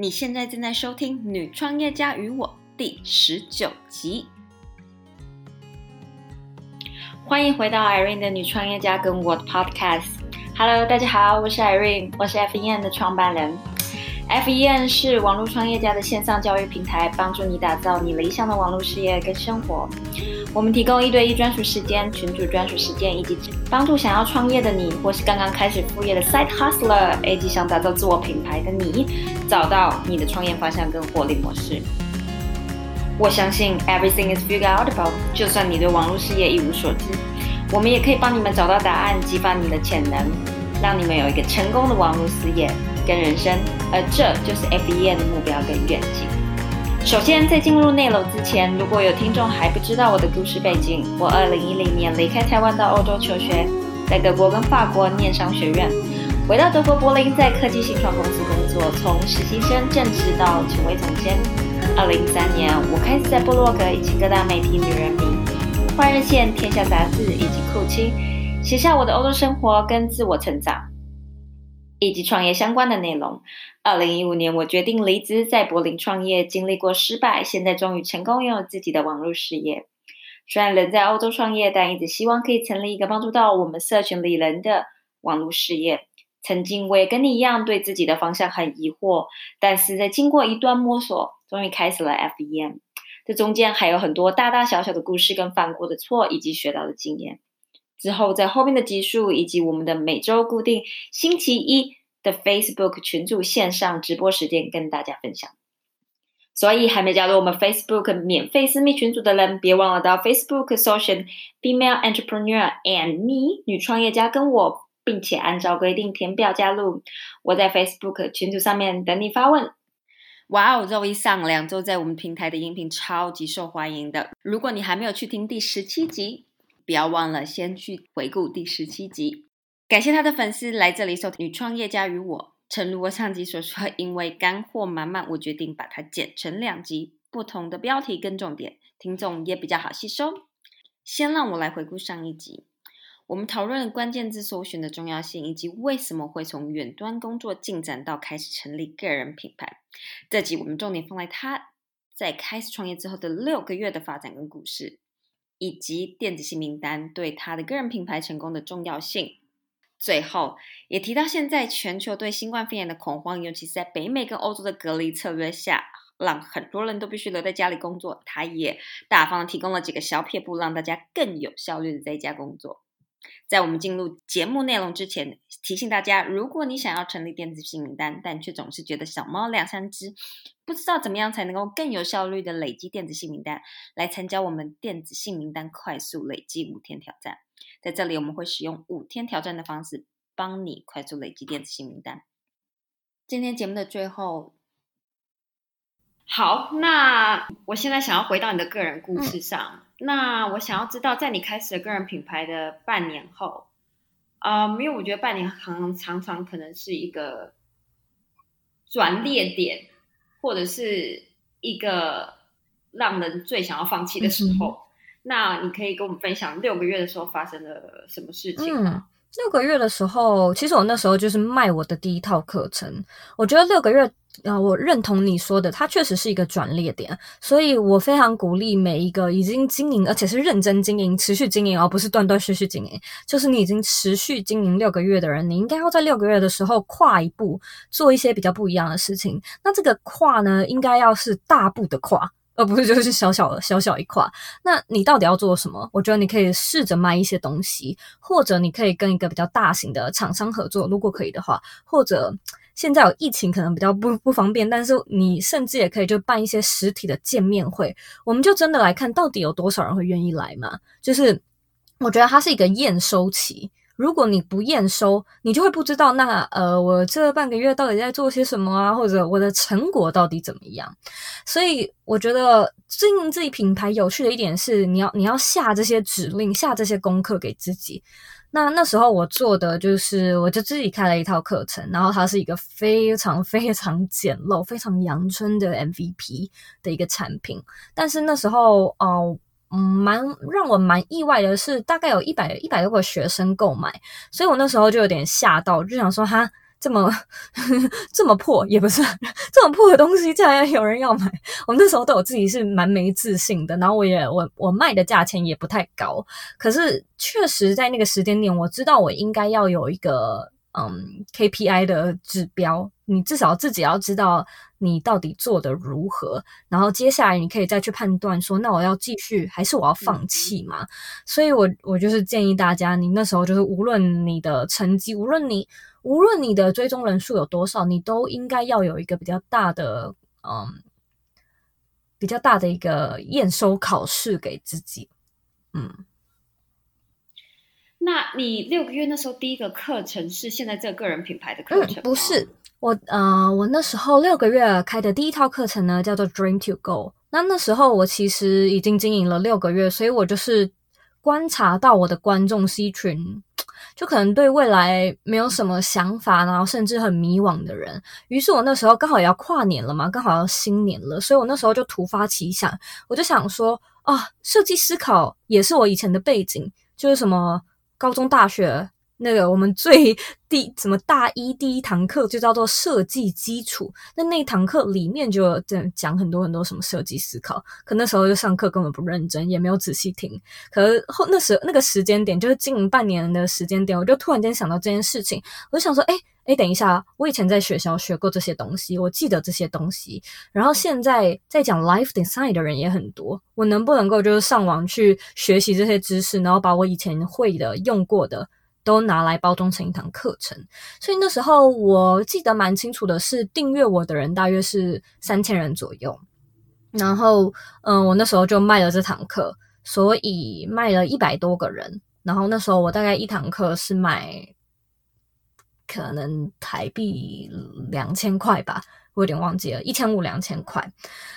你现在正在收听《女创业家与我》第十九集。欢迎回到 Irene 的女创业家跟我的 Podcast。Hello，大家好，我是 Irene，我是 FEN 的创办人。FEN 是网络创业家的线上教育平台，帮助你打造你理想的网络事业跟生活。我们提供一对一专属时间、群主专属时间，以及帮助想要创业的你，或是刚刚开始副业的 Side Hustler，以及想打造自我品牌的你，找到你的创业方向跟获利模式。我相信 Everything is figured out about，就算你对网络事业一无所知，我们也可以帮你们找到答案，激发你的潜能，让你们有一个成功的网络事业。跟人生，而这就是 FBN 的目标跟愿景。首先，在进入内楼之前，如果有听众还不知道我的故事背景，我2010年离开台湾到欧洲求学，在德国跟法国念商学院，回到德国柏林，在科技新创公司工作，从实习生正式到成为总监。2013年，我开始在部落格以及各大媒体《女人迷》、《换日线》、《天下杂志》以及酷青，写下我的欧洲生活跟自我成长。以及创业相关的内容。二零一五年，我决定离职，在柏林创业，经历过失败，现在终于成功拥有自己的网络事业。虽然人在欧洲创业，但一直希望可以成立一个帮助到我们社群里人的网络事业。曾经我也跟你一样，对自己的方向很疑惑，但是在经过一段摸索，终于开始了 FEM。这中间还有很多大大小小的故事，跟犯过的错，以及学到的经验。之后，在后面的集数以及我们的每周固定星期一的 Facebook 群组线上直播时间，跟大家分享。所以，还没加入我们 Facebook 免费私密群组的人，别忘了到 Facebook Social Female Entrepreneur and Me 女创业家跟我，并且按照规定填表加入。我在 Facebook 群组上面等你发问。哇哦，周一上两周在我们平台的音频超级受欢迎的。如果你还没有去听第十七集。不要忘了先去回顾第十七集。感谢他的粉丝来这里收听《女创业家与我》。诚如我上集所说，因为干货满满，我决定把它剪成两集，不同的标题跟重点，听众也比较好吸收。先让我来回顾上一集，我们讨论关键字搜寻的重要性，以及为什么会从远端工作进展到开始成立个人品牌。这集我们重点放在他在开始创业之后的六个月的发展跟故事。以及电子信名单对他的个人品牌成功的重要性。最后也提到，现在全球对新冠肺炎的恐慌，尤其是在北美跟欧洲的隔离策略下，让很多人都必须留在家里工作。他也大方提供了几个小撇步，让大家更有效率的在家工作。在我们进入节目内容之前，提醒大家：如果你想要成立电子信名单，但却总是觉得小猫两三只，不知道怎么样才能够更有效率的累积电子信名单，来参加我们电子信名单快速累积五天挑战。在这里，我们会使用五天挑战的方式，帮你快速累积电子信名单。今天节目的最后。好，那我现在想要回到你的个人故事上。那我想要知道，在你开始了个人品牌的半年后，啊，因为我觉得半年常常常可能是一个转捩点，或者是一个让人最想要放弃的时候。那你可以跟我们分享六个月的时候发生了什么事情吗？六个月的时候，其实我那时候就是卖我的第一套课程。我觉得六个月，啊，我认同你说的，它确实是一个转捩点。所以我非常鼓励每一个已经经营，而且是认真经营、持续经营，而不是断断续续经营。就是你已经持续经营六个月的人，你应该要在六个月的时候跨一步，做一些比较不一样的事情。那这个跨呢，应该要是大步的跨。而不是就是小小的小小一块，那你到底要做什么？我觉得你可以试着卖一些东西，或者你可以跟一个比较大型的厂商合作，如果可以的话，或者现在有疫情可能比较不不方便，但是你甚至也可以就办一些实体的见面会，我们就真的来看到底有多少人会愿意来嘛？就是我觉得它是一个验收期。如果你不验收，你就会不知道那呃，我这半个月到底在做些什么啊，或者我的成果到底怎么样？所以我觉得经营自己品牌有趣的一点是，你要你要下这些指令，下这些功课给自己。那那时候我做的就是，我就自己开了一套课程，然后它是一个非常非常简陋、非常阳春的 MVP 的一个产品。但是那时候哦。嗯，蛮让我蛮意外的是，大概有一百一百多个学生购买，所以我那时候就有点吓到，就想说哈，这么 这么破也不是这么破的东西，竟然有人要买。我那时候对我自己是蛮没自信的，然后我也我我卖的价钱也不太高，可是确实在那个时间点，我知道我应该要有一个嗯 KPI 的指标，你至少自己要知道你到底做的如何，然后接下来你可以再去判断说，那我要继续还是我要放弃嘛？所以我我就是建议大家，你那时候就是无论你的成绩，无论你。无论你的追踪人数有多少，你都应该要有一个比较大的，嗯，比较大的一个验收考试给自己。嗯，那你六个月那时候第一个课程是现在这个个人品牌的课程？不是，我呃，我那时候六个月开的第一套课程呢，叫做 Dream to Go。那那时候我其实已经经营了六个月，所以我就是观察到我的观众是一群。就可能对未来没有什么想法，然后甚至很迷惘的人。于是我那时候刚好也要跨年了嘛，刚好要新年了，所以我那时候就突发奇想，我就想说啊，设计思考也是我以前的背景，就是什么高中、大学。那个我们最第什么大一第一堂课就叫做设计基础，那那一堂课里面就讲讲很多很多什么设计思考，可那时候就上课根本不认真，也没有仔细听。可后那时那个时间点就是经营半年的时间点，我就突然间想到这件事情，我就想说，哎哎，等一下，我以前在学校学过这些东西，我记得这些东西，然后现在在讲 life design 的人也很多，我能不能够就是上网去学习这些知识，然后把我以前会的用过的。都拿来包装成一堂课程，所以那时候我记得蛮清楚的是，订阅我的人大约是三千人左右。然后，嗯，我那时候就卖了这堂课，所以卖了一百多个人。然后那时候我大概一堂课是卖可能台币两千块吧。我有点忘记了，一千五两千块。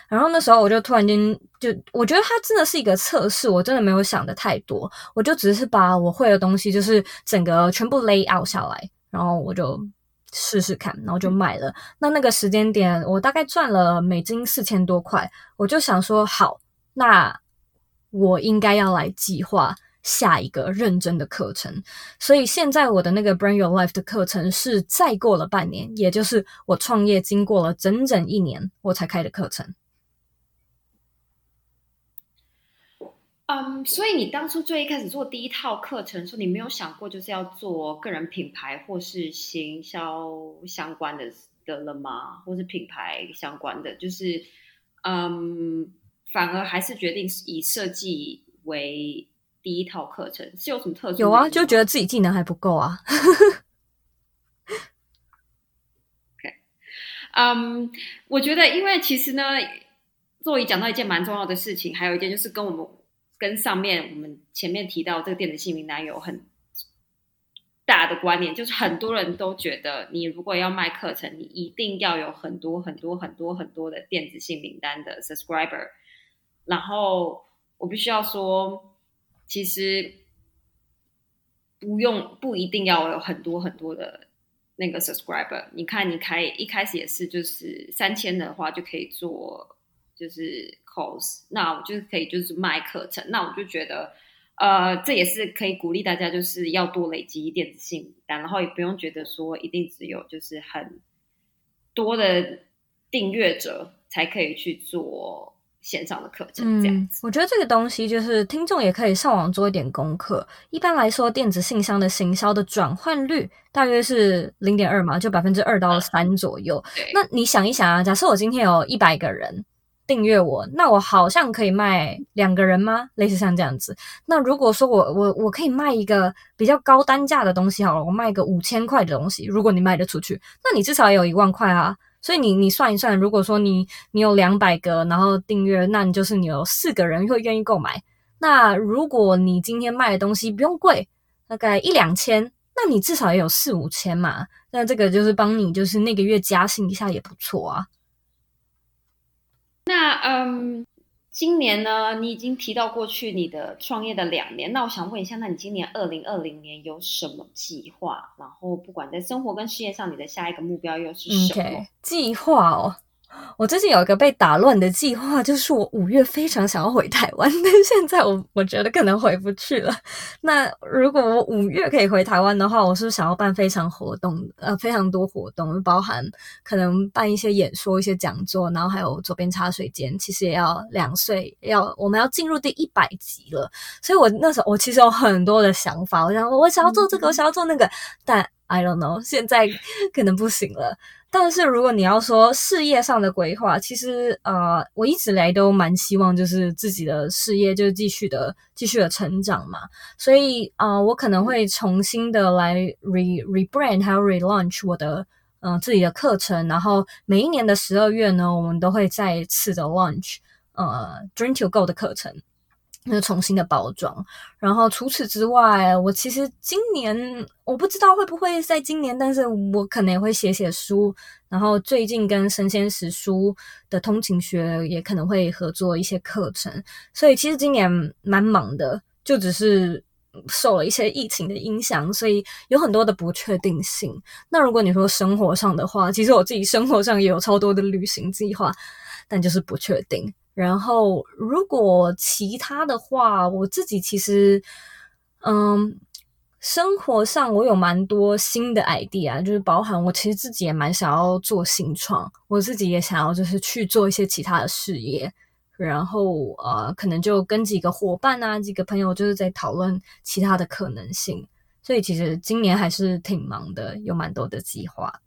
然后那时候我就突然间就，我觉得它真的是一个测试，我真的没有想的太多，我就只是把我会的东西，就是整个全部 lay out 下来，然后我就试试看，然后就卖了。那那个时间点，我大概赚了美金四千多块，我就想说，好，那我应该要来计划。下一个认真的课程，所以现在我的那个 Bring Your Life 的课程是再过了半年，也就是我创业经过了整整一年，我才开的课程。嗯，所以你当初最一开始做第一套课程，说你没有想过就是要做个人品牌或是行销相关的的了吗？或是品牌相关的，就是嗯，反而还是决定以设计为。第一套课程是有什么特殊？有啊，就觉得自己技能还不够啊。OK，嗯，我觉得，因为其实呢，座椅讲到一件蛮重要的事情，还有一件就是跟我们跟上面我们前面提到这个电子姓名单有很大的关联，就是很多人都觉得，你如果要卖课程，你一定要有很多很多很多很多的电子姓名单的 subscriber。然后我必须要说。其实不用不一定要有很多很多的那个 subscriber。你看，你开一开始也是就是三千的话就可以做就是 course，那我就是可以就是卖课程。那我就觉得，呃，这也是可以鼓励大家就是要多累积电子信单，然后也不用觉得说一定只有就是很多的订阅者才可以去做。线上的课程，这样子，我觉得这个东西就是听众也可以上网做一点功课。一般来说，电子信箱的行销的转换率大约是零点二嘛，就百分之二到三左右。那你想一想啊，假设我今天有一百个人订阅我，那我好像可以卖两个人吗？类似像这样子。那如果说我我我可以卖一个比较高单价的东西好了，我卖个五千块的东西，如果你卖得出去，那你至少也有一万块啊。所以你你算一算，如果说你你有两百个，然后订阅，那你就是你有四个人会愿意购买。那如果你今天卖的东西不用贵，大概一两千，那你至少也有四五千嘛。那这个就是帮你就是那个月加薪一下也不错啊。那嗯。今年呢，你已经提到过去你的创业的两年，那我想问一下，那你今年二零二零年有什么计划？然后不管在生活跟事业上，你的下一个目标又是什么？计划哦，我最近有一个被打乱的计划，就是我五月非常想要回台湾，但现在我我觉得可能回不去了。那如果我五月可以回台湾的话，我是想要办非常活动，呃，非常多活动，包含可能办一些演说、一些讲座，然后还有左边茶水间，其实也要两岁，要我们要进入第一百集了。所以我那时候我其实有很多的想法，我想我想要做这个，我想要做那个，但 I don't know，现在可能不行了。但是如果你要说事业上的规划，其实呃，我一直来都蛮希望就是自己的事业就继续的继续的成长嘛，所以啊，我可能会重新的来 re rebrand 还有 relaunch 我的嗯自己的课程，然后每一年的十二月呢，我们都会再次的 launch 呃 Dream to Go 的课程。那重新的包装，然后除此之外，我其实今年我不知道会不会在今年，但是我可能也会写写书，然后最近跟神仙史书的通勤学也可能会合作一些课程，所以其实今年蛮忙的，就只是受了一些疫情的影响，所以有很多的不确定性。那如果你说生活上的话，其实我自己生活上也有超多的旅行计划，但就是不确定。然后，如果其他的话，我自己其实，嗯，生活上我有蛮多新的 idea，就是包含我其实自己也蛮想要做新创，我自己也想要就是去做一些其他的事业，然后呃，可能就跟几个伙伴啊，几个朋友就是在讨论其他的可能性，所以其实今年还是挺忙的，有蛮多的计划，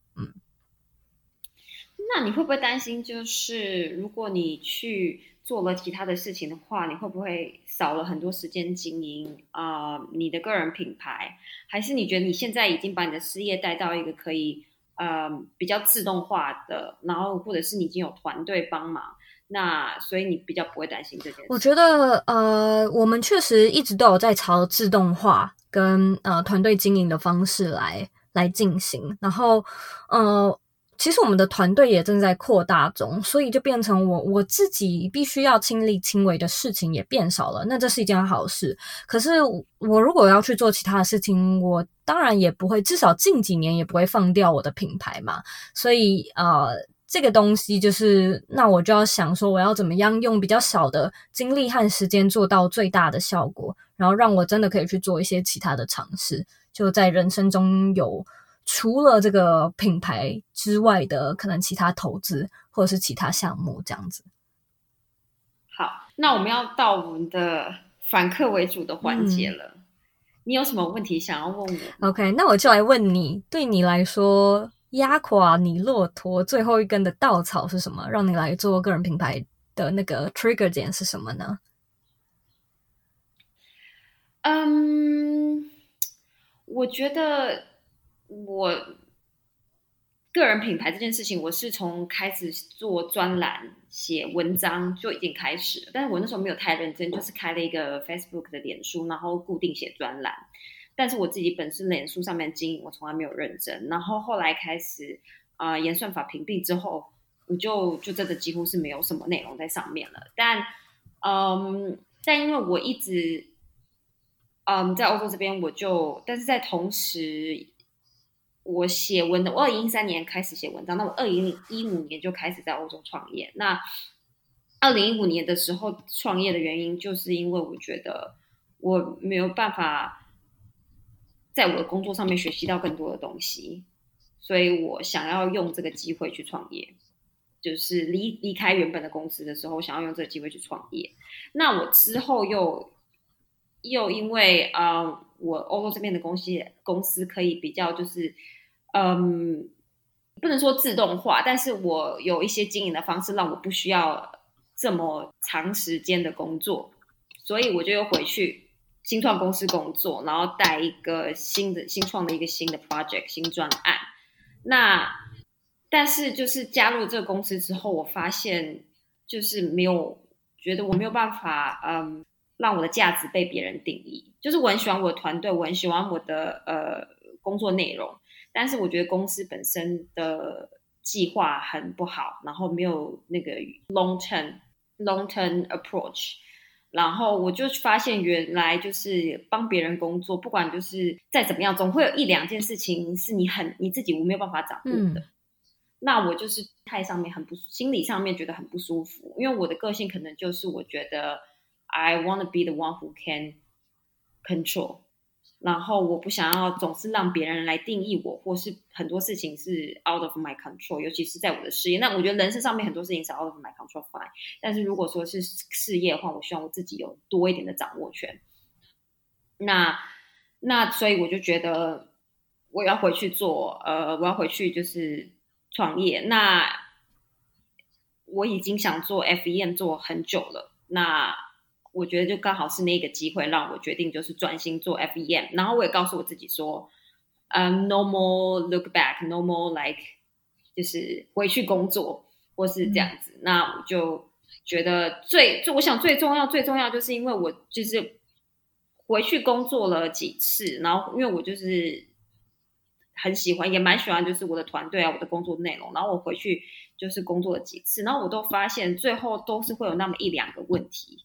那你会不会担心，就是如果你去做了其他的事情的话，你会不会少了很多时间经营啊你的个人品牌？还是你觉得你现在已经把你的事业带到一个可以呃比较自动化的，然后或者是你已经有团队帮忙，那所以你比较不会担心这件事？我觉得呃，我们确实一直都有在朝自动化跟呃团队经营的方式来来进行，然后呃。其实我们的团队也正在扩大中，所以就变成我我自己必须要亲力亲为的事情也变少了。那这是一件好事。可是我如果要去做其他的事情，我当然也不会，至少近几年也不会放掉我的品牌嘛。所以呃，这个东西就是，那我就要想说，我要怎么样用比较少的精力和时间做到最大的效果，然后让我真的可以去做一些其他的尝试，就在人生中有。除了这个品牌之外的可能其他投资或者是其他项目这样子。好，那我们要到我们的反客为主的环节了。你有什么问题想要问我？OK，那我就来问你，对你来说，压垮你骆驼最后一根的稻草是什么？让你来做个人品牌的那个 trigger 点是什么呢？嗯，我觉得。我个人品牌这件事情，我是从开始做专栏、写文章就已经开始了，但是我那时候没有太认真，就是开了一个 Facebook 的脸书，然后固定写专栏。但是我自己本身脸书上面经营，我从来没有认真。然后后来开始啊，演算法屏蔽之后，我就就真的几乎是没有什么内容在上面了。但嗯，但因为我一直嗯在欧洲这边，我就但是在同时。我写文的，我二零一三年开始写文章，那我二零一五年就开始在欧洲创业。那二零一五年的时候创业的原因，就是因为我觉得我没有办法在我的工作上面学习到更多的东西，所以我想要用这个机会去创业，就是离离开原本的公司的时候，想要用这个机会去创业。那我之后又又因为啊，我欧洲这边的公司公司可以比较就是。嗯，不能说自动化，但是我有一些经营的方式，让我不需要这么长时间的工作，所以我就又回去新创公司工作，然后带一个新的新创的一个新的 project 新专案。那但是就是加入这个公司之后，我发现就是没有觉得我没有办法，嗯，让我的价值被别人定义。就是我很喜欢我的团队，我很喜欢我的呃工作内容。但是我觉得公司本身的计划很不好，然后没有那个 long term long term approach，然后我就发现原来就是帮别人工作，不管就是再怎么样，总会有一两件事情是你很你自己我没有办法掌握的。那我就是态上面很不心理上面觉得很不舒服，因为我的个性可能就是我觉得 I want to be the one who can control，然后我不想要总是让别人来定义我，或是很多事情是 out of my control，尤其是在我的事业。那我觉得人生上面很多事情是 out of my control fine，但是如果说是事业的话，我希望我自己有多一点的掌握权。那那所以我就觉得我要回去做，呃，我要回去就是创业。那我已经想做 FEM 做很久了，那我觉得就刚好是那个机会让我决定就是专心做 FEM。然后我也告诉我自己说，嗯，no more look back，no more like，就是回去工作或是这样子。那我就觉得最，就我想最重要最重要就是因为我就是。回去工作了几次，然后因为我就是很喜欢，也蛮喜欢，就是我的团队啊，我的工作内容。然后我回去就是工作了几次，然后我都发现最后都是会有那么一两个问题。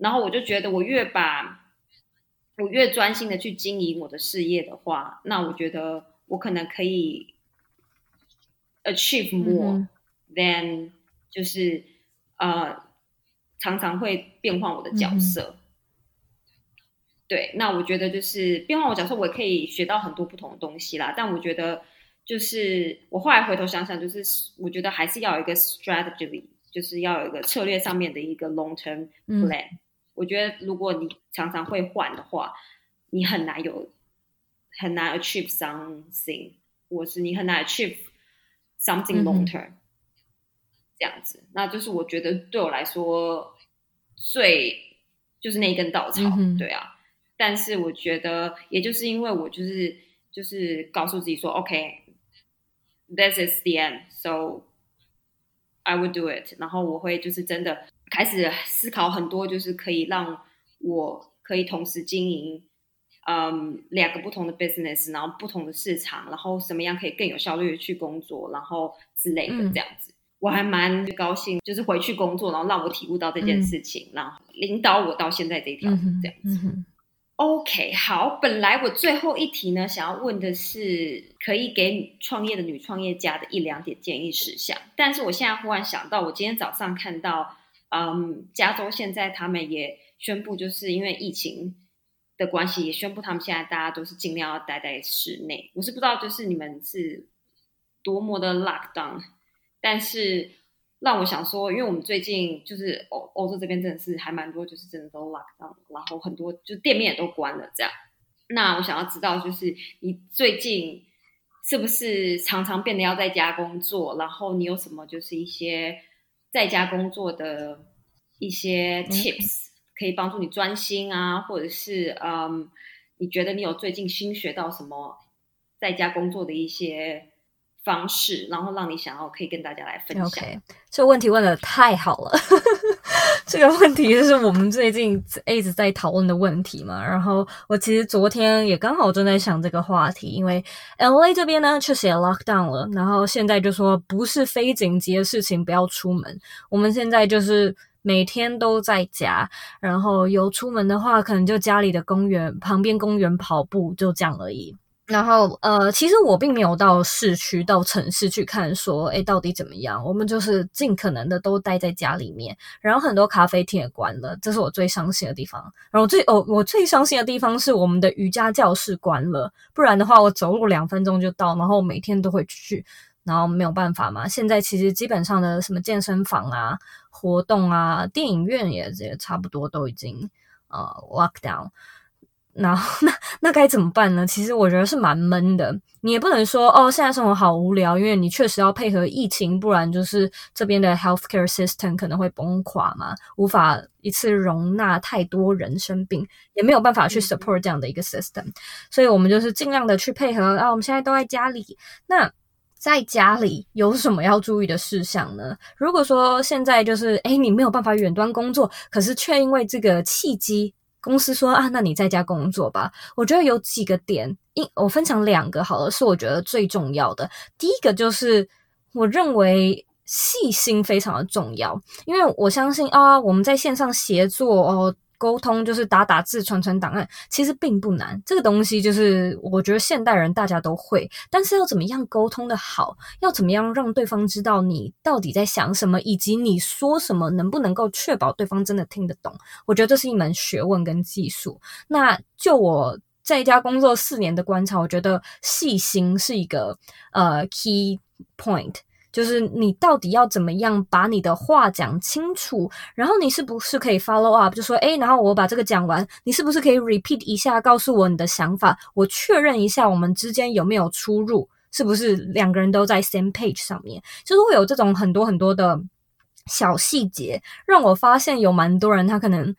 然后我就觉得，我越把我越专心的去经营我的事业的话，那我觉得我可能可以 achieve more than 就是呃常常会变换我的角色。对，那我觉得就是变化我角色，我也可以学到很多不同的东西啦。但我觉得，就是我后来回头想想，就是我觉得还是要有一个 strategy，就是要有一个策略上面的一个 long term plan。我觉得如果你常常会换的话，你很难有很难 achieve something，或是你很难 achieve something long term 这样子。那就是我觉得对我来说最就是那一根稻草，对啊。但是我觉得，也就是因为我就是就是告诉自己说，OK，this is the end，so I will do it。然后我会就是真的开始思考很多，就是可以让我可以同时经营，嗯，两个不同的 business，然后不同的市场，然后什么样可以更有效率的去工作，然后之类的这样子。我还蛮高兴，就是回去工作，然后让我体悟到这件事情，然后领导我到现在这条这样子。OK，好，本来我最后一题呢，想要问的是可以给创业的女创业家的一两点建议事项，但是我现在忽然想到，我今天早上看到，嗯，加州现在他们也宣布，就是因为疫情的关系，也宣布他们现在大家都是尽量要待在室内。我是不知道，就是你们是多么的 lock down，但是。让我想说，因为我们最近就是欧欧洲这边真的是还蛮多，就是真的都 lock down，然后很多就店面也都关了这样。那我想要知道，就是你最近是不是常常变得要在家工作？然后你有什么就是一些在家工作的一些 tips 可以帮助你专心啊？或者是嗯，你觉得你有最近新学到什么在家工作的一些？方式，然后让你想要可以跟大家来分享。OK，这个问题问的太好了，这个问题就是我们最近一直在讨论的问题嘛。然后我其实昨天也刚好正在想这个话题，因为 LA 这边呢确实也 lock down 了，然后现在就说不是非紧急的事情不要出门。我们现在就是每天都在家，然后有出门的话，可能就家里的公园旁边公园跑步，就这样而已。然后，呃，其实我并没有到市区、到城市去看，说，哎，到底怎么样？我们就是尽可能的都待在家里面。然后很多咖啡厅也关了，这是我最伤心的地方。然后最哦，我最伤心的地方是我们的瑜伽教室关了，不然的话，我走路两分钟就到，然后每天都会去。然后没有办法嘛，现在其实基本上的什么健身房啊、活动啊、电影院也也差不多都已经呃 lock down。然后那那该怎么办呢？其实我觉得是蛮闷的。你也不能说哦，现在生活好无聊，因为你确实要配合疫情，不然就是这边的 healthcare system 可能会崩垮嘛，无法一次容纳太多人生病，也没有办法去 support 这样的一个 system。所以我们就是尽量的去配合啊。我们现在都在家里，那在家里有什么要注意的事项呢？如果说现在就是诶你没有办法远端工作，可是却因为这个契机。公司说啊，那你在家工作吧。我觉得有几个点，一我分享两个好了，是我觉得最重要的。第一个就是我认为细心非常的重要，因为我相信啊，我们在线上协作哦，沟通就是打打字、传传档案，其实并不难。这个东西就是我觉得现代人大家都会，但是要怎么样沟通的好，要怎么样让对方知道你到底在想什么，以及你说什么能不能够确保对方真的听得懂，我觉得这是一门学问跟技术。那就我在家工作四年的观察，我觉得细心是一个呃 key point。就是你到底要怎么样把你的话讲清楚，然后你是不是可以 follow up，就说诶，然后我把这个讲完，你是不是可以 repeat 一下，告诉我你的想法，我确认一下我们之间有没有出入，是不是两个人都在 same page 上面，就是会有这种很多很多的小细节，让我发现有蛮多人他可能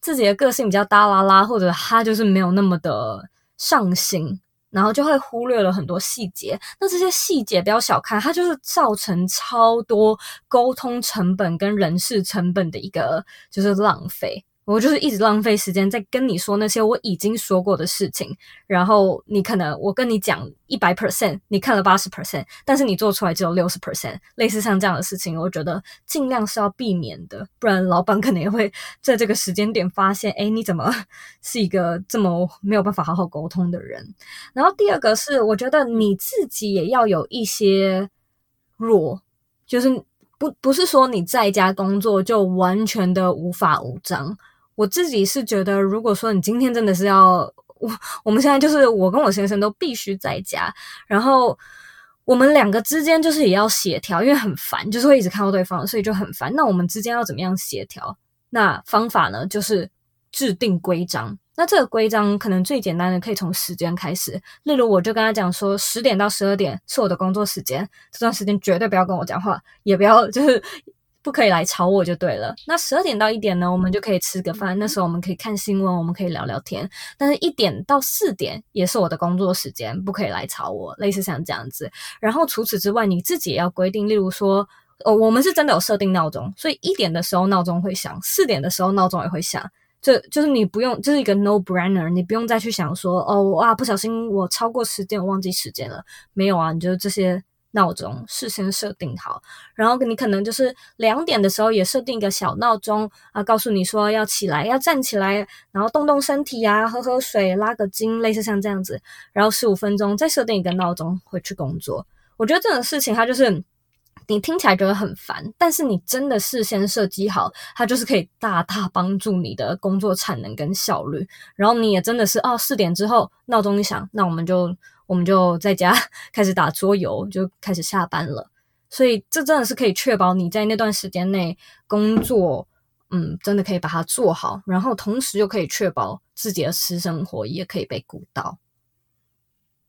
自己的个性比较大啦啦，或者他就是没有那么的上心。然后就会忽略了很多细节，那这些细节不要小看，它就是造成超多沟通成本跟人事成本的一个就是浪费。我就是一直浪费时间在跟你说那些我已经说过的事情，然后你可能我跟你讲一百 percent，你看了八十 percent，但是你做出来只有六十 percent，类似像这样的事情，我觉得尽量是要避免的，不然老板可能也会在这个时间点发现，哎，你怎么 是一个这么没有办法好好沟通的人？然后第二个是，我觉得你自己也要有一些弱，就是不不是说你在家工作就完全的无法无章。我自己是觉得，如果说你今天真的是要我，我们现在就是我跟我先生都必须在家，然后我们两个之间就是也要协调，因为很烦，就是会一直看到对方，所以就很烦。那我们之间要怎么样协调？那方法呢，就是制定规章。那这个规章可能最简单的，可以从时间开始。例如，我就跟他讲说，十点到十二点是我的工作时间，这段时间绝对不要跟我讲话，也不要就是。不可以来吵我就对了。那十二点到一点呢，我们就可以吃个饭。那时候我们可以看新闻，我们可以聊聊天。但是，一点到四点也是我的工作时间，不可以来吵我。类似像这样子。然后除此之外，你自己也要规定，例如说，哦，我们是真的有设定闹钟，所以一点的时候闹钟会响，四点的时候闹钟也会响。这就是你不用，就是一个 no brainer，你不用再去想说，哦，哇，不小心我超过时间，我忘记时间了。没有啊，你就这些。闹钟事先设定好，然后你可能就是两点的时候也设定一个小闹钟啊，告诉你说要起来，要站起来，然后动动身体啊，喝喝水，拉个筋，类似像这样子。然后十五分钟再设定一个闹钟回去工作。我觉得这种事情它就是你听起来觉得很烦，但是你真的事先设计好，它就是可以大大帮助你的工作产能跟效率。然后你也真的是哦，四点之后闹钟一响，那我们就。我们就在家 开始打桌游，就开始下班了。所以这真的是可以确保你在那段时间内工作，嗯，真的可以把它做好，然后同时又可以确保自己的私生活也可以被顾到。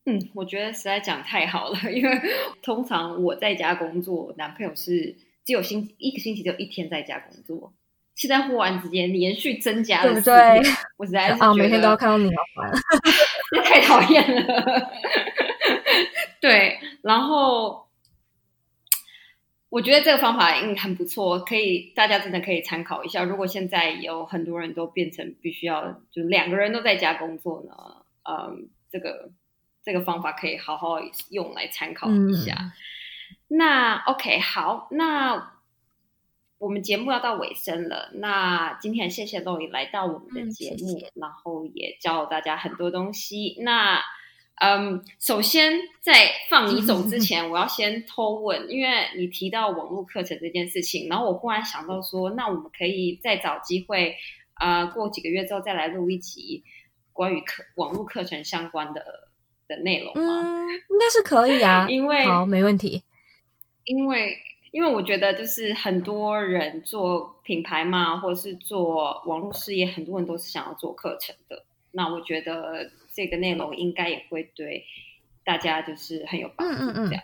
嗯，我觉得实在讲太好了，因为通常我在家工作，男朋友是只有星一个星期就一天在家工作。现在忽然之间连续增加了，对不对？我实在是啊，每天都要看到你，好烦，太讨厌了。对，然后我觉得这个方法应很不错，可以大家真的可以参考一下。如果现在有很多人都变成必须要就两个人都在家工作呢，嗯，这个这个方法可以好好用来参考一下。那 OK，好，那。我们节目要到尾声了，那今天谢谢露颖来到我们的节目，然后也教大家很多东西。那嗯，首先在放你走之前，我要先偷问，因为你提到网络课程这件事情，然后我忽然想到说，那我们可以再找机会，呃，过几个月之后再来录一集关于课网络课程相关的的内容吗？嗯，应该是可以啊，因为好，没问题，因为。因为我觉得，就是很多人做品牌嘛，或者是做网络事业，很多人都是想要做课程的。那我觉得这个内容应该也会对大家就是很有帮助。这样。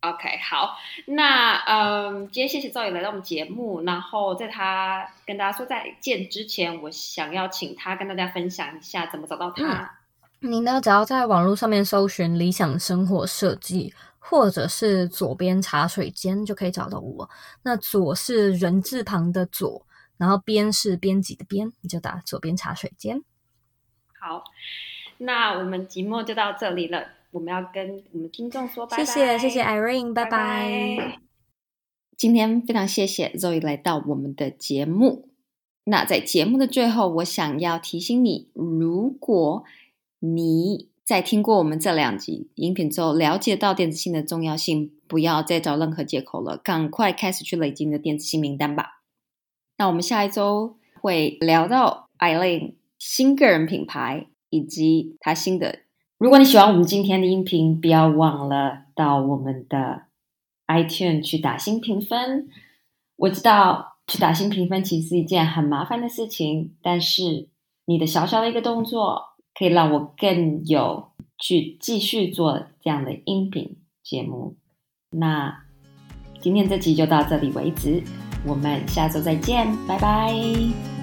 OK，好，那嗯，今天谢谢赵宇来到我们节目。然后在他跟大家说再见之前，我想要请他跟大家分享一下怎么找到他。你呢，只要在网络上面搜寻“理想生活设计”。或者是左边茶水间就可以找到我。那左是人字旁的左，然后边是编辑的编，你就打左边茶水间。好，那我们节目就到这里了。我们要跟我们听众说拜拜。谢谢，谢谢 Irene，拜拜。今天非常谢谢 Zoe 来到我们的节目。那在节目的最后，我想要提醒你，如果你在听过我们这两集音频之后，了解到电子信的重要性，不要再找任何借口了，赶快开始去累积你的电子信名单吧。那我们下一周会聊到 Eileen 新个人品牌以及她新的。如果你喜欢我们今天的音频，不要忘了到我们的 iTunes 去打新评分。我知道去打新评分其实是一件很麻烦的事情，但是你的小小的一个动作。可以让我更有去继续做这样的音频节目。那今天这期就到这里为止，我们下周再见，拜拜。